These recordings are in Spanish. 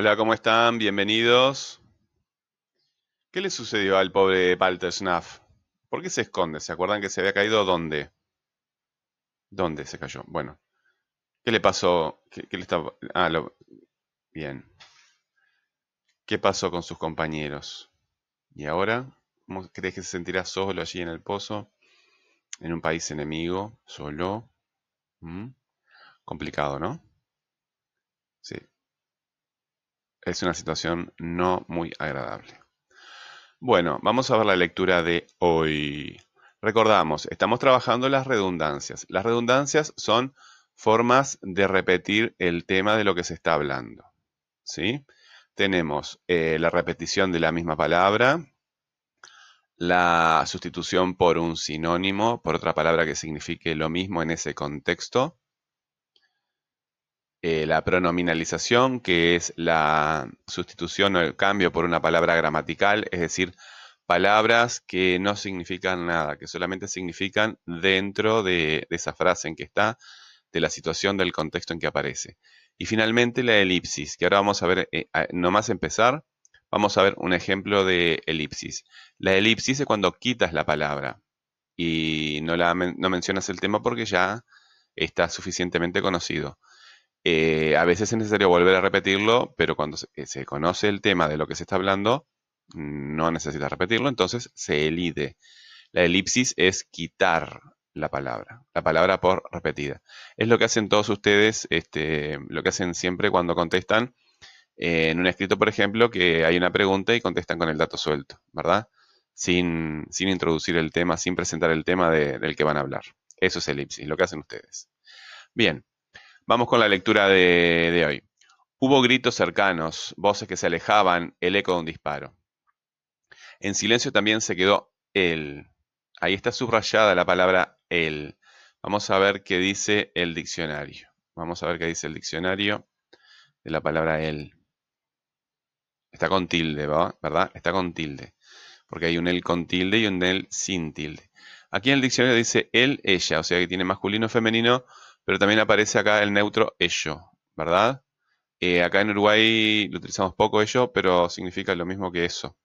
Hola, ¿cómo están? Bienvenidos. ¿Qué le sucedió al pobre Walter Schnaff? ¿Por qué se esconde? ¿Se acuerdan que se había caído dónde? ¿Dónde se cayó? Bueno, ¿qué le pasó? ¿Qué, le estaba... Ah, lo... bien. ¿Qué pasó con sus compañeros? ¿Y ahora? ¿Cómo crees que se sentirá solo allí en el pozo? En un país enemigo, solo. ¿Mm? Complicado, ¿no? Sí. Es una situación no muy agradable. Bueno, vamos a ver la lectura de hoy. Recordamos, estamos trabajando las redundancias. Las redundancias son formas de repetir el tema de lo que se está hablando. ¿Sí? Tenemos eh, la repetición de la misma palabra, la sustitución por un sinónimo, por otra palabra que signifique lo mismo en ese contexto, eh, la pronominalización, que es la sustitución o el cambio por una palabra gramatical, es decir, palabras que no significan nada, que solamente significan dentro de, esa frase en que está, de la situación, del contexto en que aparece. Y finalmente la elipsis, que ahora vamos a ver, eh, nomás empezar, vamos a ver un ejemplo de elipsis. La elipsis es cuando quitas la palabra y no, la, no mencionas el tema porque ya está suficientemente conocido. Eh, a veces es necesario volver a repetirlo, pero cuando eh, se, conoce el tema de lo que se está hablando, no necesita repetirlo, entonces se elide. La elipsis es quitar la palabra, la palabra por repetida. Es lo que hacen todos ustedes, este, lo que hacen siempre cuando contestan eh, en un escrito, por ejemplo, que hay una pregunta y contestan con el dato suelto, ¿verdad? Sin, sin introducir el tema, sin presentar el tema del que van a hablar. Eso es elipsis, lo que hacen ustedes. Bien, Vamos con la lectura de, hoy. Hubo gritos cercanos, voces que se alejaban, el eco de un disparo. En silencio también se quedó él. Ahí está subrayada la palabra él. Vamos a ver qué dice el diccionario. Vamos a ver qué dice el diccionario de la palabra él. Está con tilde, ¿verdad? Está con tilde. Porque hay un él con tilde y un él sin tilde. Aquí en el diccionario dice él, ella, o sea que tiene masculino, femenino, pero también aparece acá el neutro ello, ¿verdad? Eh, acá en Uruguay lo utilizamos poco ello, pero significa lo mismo que eso.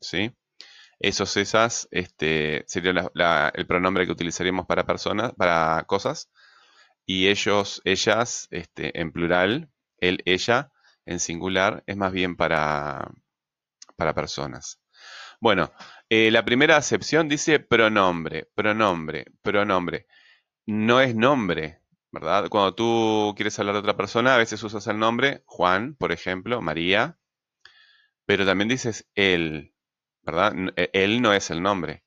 ¿Sí? Esos, esas, este, sería el pronombre que utilizaríamos para personas, para cosas. Y ellos, ellas, este, en plural, él, ella, en singular, es más bien para, para personas. Bueno, eh, la primera acepción dice pronombre, pronombre, pronombre no es nombre, ¿verdad? Cuando tú quieres hablar de otra persona, a veces usas el nombre, Juan, por ejemplo, María, pero también dices él, ¿verdad? E, él no es el nombre,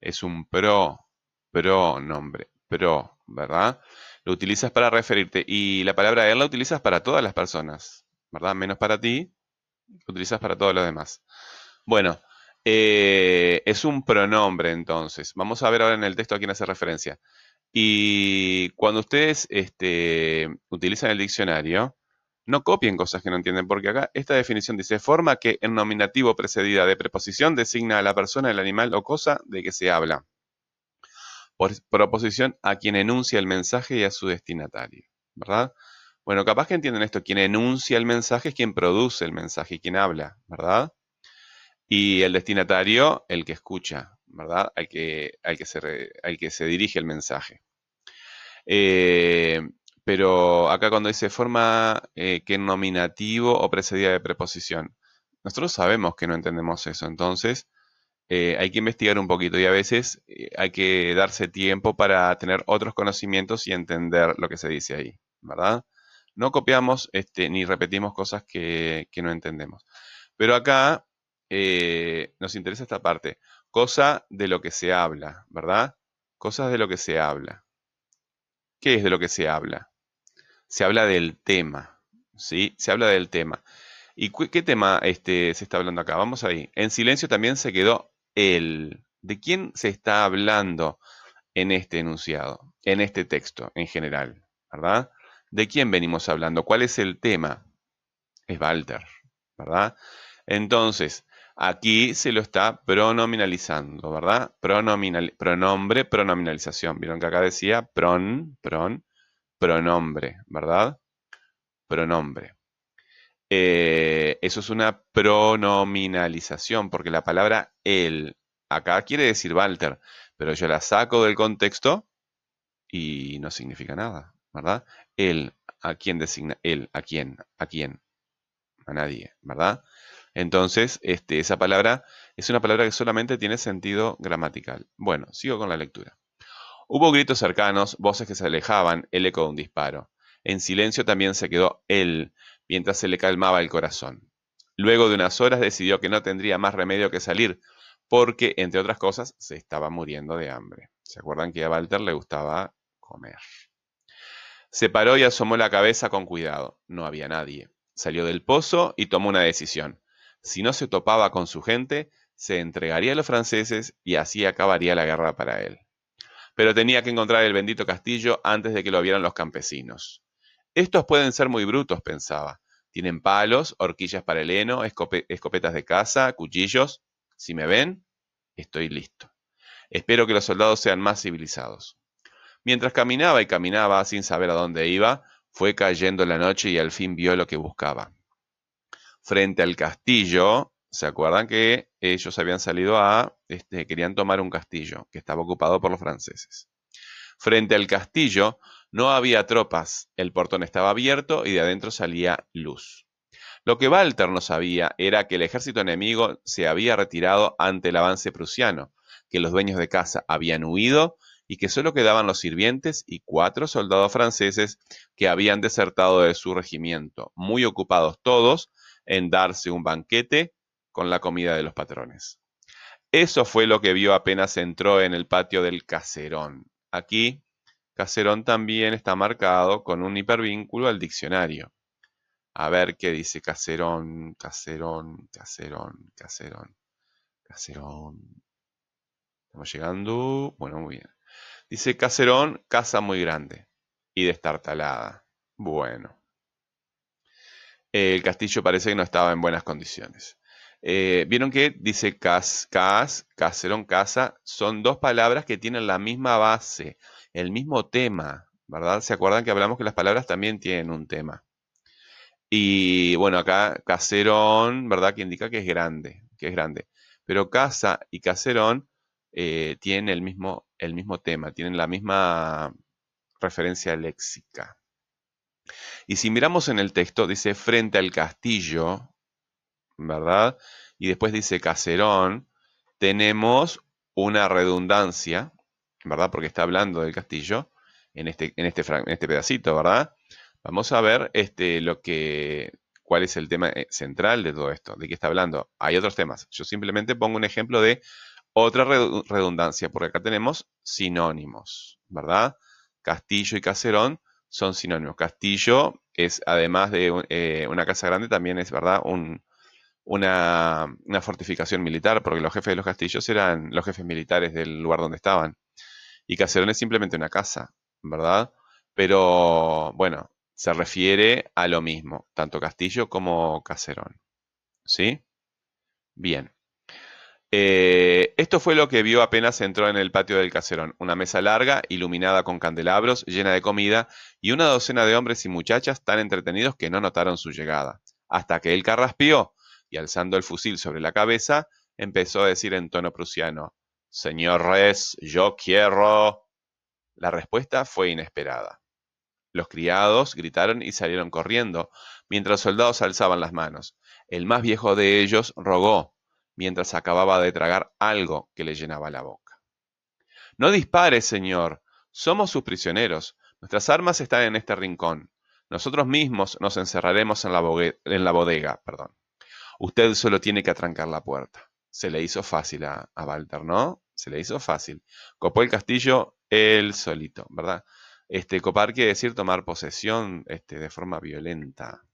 es un pro, pronombre, pro, ¿verdad? Lo utilizas para referirte y la palabra él la utilizas para todas las personas, ¿verdad? Menos para ti, lo utilizas para todos los demás. Bueno, eh, es un pronombre entonces. Vamos a ver ahora en el texto a quién hace referencia. Y cuando ustedes este, utilizan el diccionario, no copien cosas que no entienden, porque acá esta definición dice forma que en nominativo precedida de preposición designa a la persona, el animal o cosa de que se habla. Por proposición a quien enuncia el mensaje y a su destinatario. ¿Verdad? Bueno, capaz que entienden esto. Quien enuncia el mensaje es quien produce el mensaje y quien habla, ¿verdad? Y el destinatario, el que escucha, ¿verdad? Al que, al que, se, que se dirige el mensaje. Eh, pero acá cuando dice forma eh, que nominativo o precedida de preposición, nosotros sabemos que no entendemos eso, entonces eh, hay que investigar un poquito y a veces hay que darse tiempo para tener otros conocimientos y entender lo que se dice ahí, ¿verdad? No copiamos este, ni repetimos cosas que, que no entendemos. Pero acá nos interesa esta parte cosa de lo que se habla, ¿verdad? Cosas de lo que se habla. ¿Qué es de lo que se habla? Se habla del tema, ¿sí? Se habla del tema. ¿Y qué tema este, se está hablando acá? Vamos ahí. En silencio también se quedó él. ¿De quién se está hablando en este enunciado, en este texto en general? ¿Verdad? ¿De quién venimos hablando? ¿Cuál es el tema? Es Walter, ¿verdad? Entonces, Aquí se lo está pronominalizando, ¿verdad? Pronominal, pronombre, pronominalización. Vieron que acá decía pron, pron, pronombre, ¿verdad? Pronombre. Eh, eso es una pronominalización, porque la palabra él acá quiere decir Walter, pero yo la saco del contexto y no significa nada, ¿verdad? Él, ¿a quién designa? Él, ¿a quién? ¿A quién? A nadie, ¿verdad? Entonces, este, esa palabra es una palabra que solamente tiene sentido gramatical. Bueno, sigo con la lectura. Hubo gritos cercanos, voces que se alejaban, el eco de un disparo. En silencio también se quedó él, mientras se le calmaba el corazón. Luego de unas horas decidió que no tendría más remedio que salir, porque, entre otras cosas, se estaba muriendo de hambre. ¿Se acuerdan que a Walter le gustaba comer? Se paró y asomó la cabeza con cuidado. No había nadie. Salió del pozo y tomó una decisión. Si no se topaba con su gente, se entregaría a los franceses y así acabaría la guerra para él. Pero tenía que encontrar el bendito castillo antes de que lo vieran los campesinos. Estos pueden ser muy brutos, pensaba. Tienen palos, horquillas para el heno, escopetas de caza, cuchillos. Si me ven, estoy listo. Espero que los soldados sean más civilizados. Mientras caminaba y caminaba sin saber a dónde iba, fue cayendo la noche y al fin vio lo que buscaba. Frente al castillo, ¿se acuerdan que ellos habían salido a, este, querían tomar un castillo que estaba ocupado por los franceses? Frente al castillo no había tropas, el portón estaba abierto y de adentro salía luz. Lo que Walter no sabía era que el ejército enemigo se había retirado ante el avance prusiano, que los dueños de casa habían huido y que solo quedaban los sirvientes y cuatro soldados franceses que habían desertado de su regimiento, muy ocupados todos en darse un banquete con la comida de los patrones. Eso fue lo que vio apenas entró en el patio del caserón. Aquí Caserón también está marcado con un hipervínculo al diccionario. A ver qué dice Caserón, Caserón, Caserón, Caserón, Caserón. Estamos llegando. Bueno, muy bien. Dice Caserón, casa muy grande y destartalada. Bueno. El castillo parece que no estaba en buenas condiciones. Eh, Vieron que dice cas, cas, caserón, casa, son dos palabras que tienen la misma base el mismo tema, ¿verdad? ¿Se acuerdan que hablamos que las palabras también tienen un tema? Y bueno, acá caserón, ¿verdad? Que indica que es grande, que es grande. Pero casa y caserón eh, tienen el mismo, el mismo tema, tienen la misma referencia léxica. Y si miramos en el texto, dice frente al castillo, ¿verdad? Y después dice caserón, tenemos una redundancia, ¿verdad? Porque está hablando del castillo en este, en este, este pedacito, ¿verdad? Vamos a ver este, lo que, cuál es el tema eh, central de todo esto, de qué está hablando. Hay otros temas. Yo simplemente pongo un ejemplo de otra redundancia, porque acá tenemos sinónimos, ¿verdad? Castillo y caserón son sinónimos. Castillo es, además de eh, una casa grande, también es, ¿verdad? Un, una, una, fortificación militar, porque los jefes de los castillos eran los jefes militares del lugar donde estaban. Y Caserón es simplemente una casa, ¿verdad? Pero bueno, se refiere a lo mismo, tanto Castillo como Caserón. ¿Sí? Bien. Eh, esto fue lo que vio apenas entró en el patio del caserón. Una mesa larga, iluminada con candelabros, llena de comida, y una docena de hombres y muchachas tan entretenidos que no notaron su llegada. Hasta que él carraspió, y alzando el fusil sobre la cabeza, empezó a decir en tono prusiano, Señor Res, yo quiero. La respuesta fue inesperada. Los criados gritaron y salieron corriendo, mientras soldados alzaban las manos. El más viejo de ellos rogó, mientras acababa de tragar algo que le llenaba la boca. No dispare, señor. Somos sus prisioneros. Nuestras armas están en este rincón. Nosotros mismos nos encerraremos en la, bodega. Perdón. Usted solo tiene que atrancar la puerta se le hizo fácil a, Walter, ¿no? Se le hizo fácil. Copó el castillo él solito, ¿verdad? Este, copar quiere decir tomar posesión este, de forma violenta.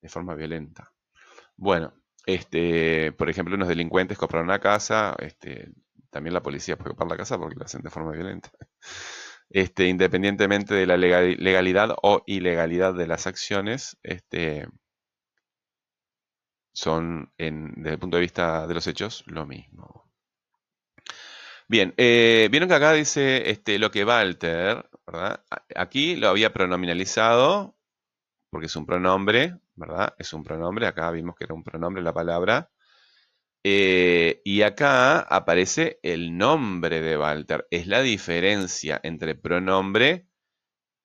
De forma violenta. Bueno, este, por ejemplo, unos delincuentes compraron una casa, este, también la policía puede copar la casa porque lo hacen de forma violenta. Este, independientemente de la legalidad o ilegalidad de las acciones, este, son, desde el punto de vista de los hechos, lo mismo. Bien, eh, vieron que acá dice este, lo que Walter, ¿verdad? Aquí lo había pronominalizado, porque es un pronombre, ¿verdad? Es un pronombre, acá vimos que era un pronombre la palabra. Eh, y acá aparece el nombre de Walter. Es la diferencia entre pronombre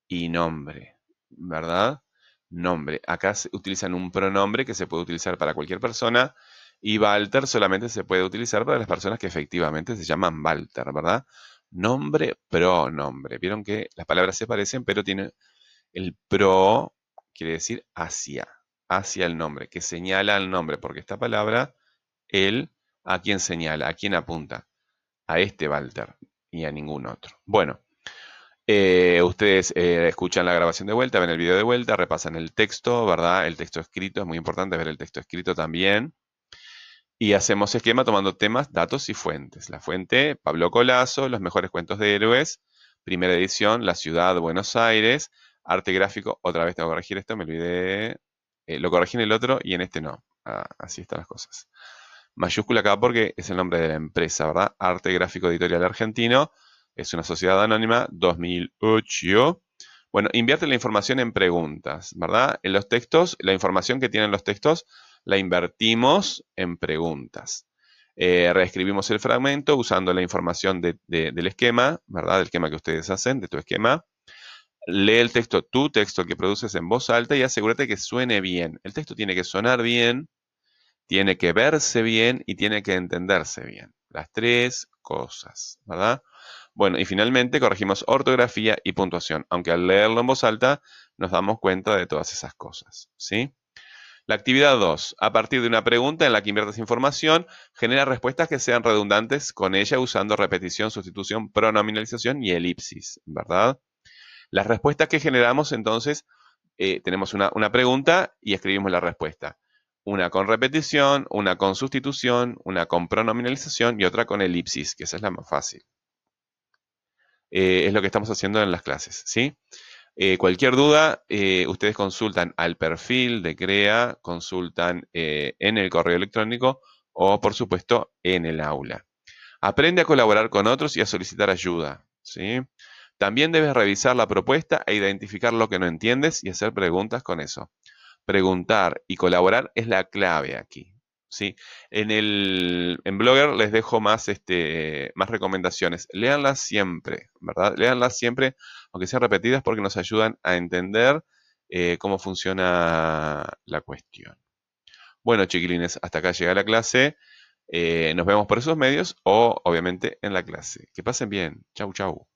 y nombre, ¿verdad? Nombre. Acá se utilizan un pronombre que se puede utilizar para cualquier persona y Walter solamente se puede utilizar para las personas que efectivamente se llaman Walter, ¿verdad? Nombre, pronombre. Vieron que las palabras se parecen, pero tiene el pro, quiere decir hacia, hacia el nombre, que señala al nombre, porque esta palabra, él, ¿a quién señala? ¿A quién apunta? A este Walter y a ningún otro. Bueno, eh, ustedes eh, escuchan la grabación de vuelta, ven el video de vuelta, repasan el texto, ¿verdad? El texto escrito, es muy importante ver el texto escrito también. Y hacemos esquema tomando temas, datos y fuentes. La fuente, Pablo Colazo, Los mejores cuentos de héroes, primera edición, La ciudad Buenos Aires, arte gráfico, otra vez tengo que corregir esto, me olvidé, eh, lo corregí en el otro y en este no. Ah, así están las cosas. Mayúscula acá porque es el nombre de la empresa, ¿verdad? Arte Gráfico Editorial Argentino, es una sociedad anónima, 2008. Bueno, invierte la información en preguntas, ¿verdad? En los textos, la información que tienen los textos la invertimos en preguntas. Eh, reescribimos el fragmento usando la información del esquema, ¿verdad? Del esquema que ustedes hacen, de tu esquema. Lee el texto, tu texto que produces en voz alta y asegúrate que suene bien. El texto tiene que sonar bien, tiene que verse bien y tiene que entenderse bien. Las tres cosas, ¿verdad? Bueno, y finalmente corregimos ortografía y puntuación, aunque al leerlo en voz alta nos damos cuenta de todas esas cosas, ¿sí? La actividad 2. A partir de una pregunta en la que inviertes información, genera respuestas que sean redundantes con ella usando repetición, sustitución, pronominalización y elipsis, ¿verdad? Las respuestas que generamos entonces, eh, tenemos una, pregunta y escribimos la respuesta. Una con repetición, una con sustitución, una con pronominalización y otra con elipsis, que esa es la más fácil. Eh, es lo que estamos haciendo en las clases, ¿sí? Eh, cualquier duda, ustedes consultan al perfil de CREA, consultan en el correo electrónico o, por supuesto, en el aula. Aprende a colaborar con otros y a solicitar ayuda. ¿sí? También debes revisar la propuesta e identificar lo que no entiendes y hacer preguntas con eso. Preguntar y colaborar es la clave aquí. ¿sí? En, el, en Blogger les dejo más, este, más recomendaciones. Leanlas siempre, ¿verdad? Leanlas siempre, aunque sean repetidas, porque nos ayudan a entender eh, cómo funciona la cuestión. Bueno, chiquilines, hasta acá llega la clase. Eh, nos vemos por esos medios o, obviamente, en la clase. Que pasen bien. Chau, chau.